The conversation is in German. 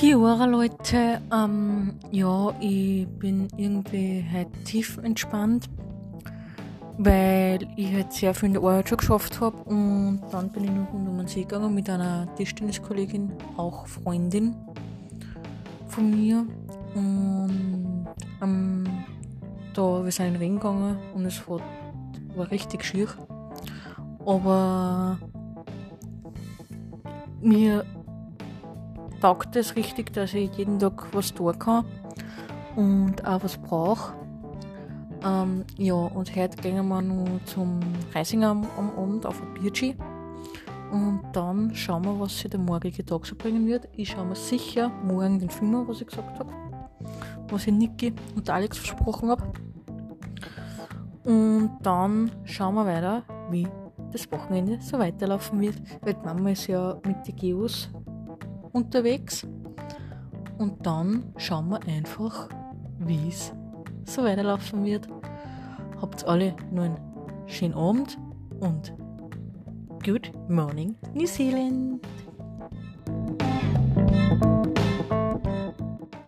Kiora Leute, ähm, ja, ich bin irgendwie halt tief entspannt, weil ich halt sehr viel in der Arbeit schon geschafft habe und dann bin ich noch um den See gegangen mit einer Tischtenniskollegin, auch Freundin von mir und ähm, da wir sind in den Ring gegangen und es war, war richtig schier, aber mir taugt es richtig, dass ich jeden Tag was tun kann und auch was brauche. Ähm, ja, und heute gehen wir noch zum Reisinger am, am Abend auf ein Bierchi. Und dann schauen wir, was sich der morgige Tag so bringen wird. Ich schaue mir sicher morgen den Film an, was ich gesagt habe. Was ich Niki und Alex versprochen habe. Und dann schauen wir weiter, wie das Wochenende so weiterlaufen wird. Weil Mama ist ja mit den Geos unterwegs. Und dann schauen wir einfach, wie es so weiterlaufen wird. Habt alle nur einen schönen Abend und Good Morning New Zealand!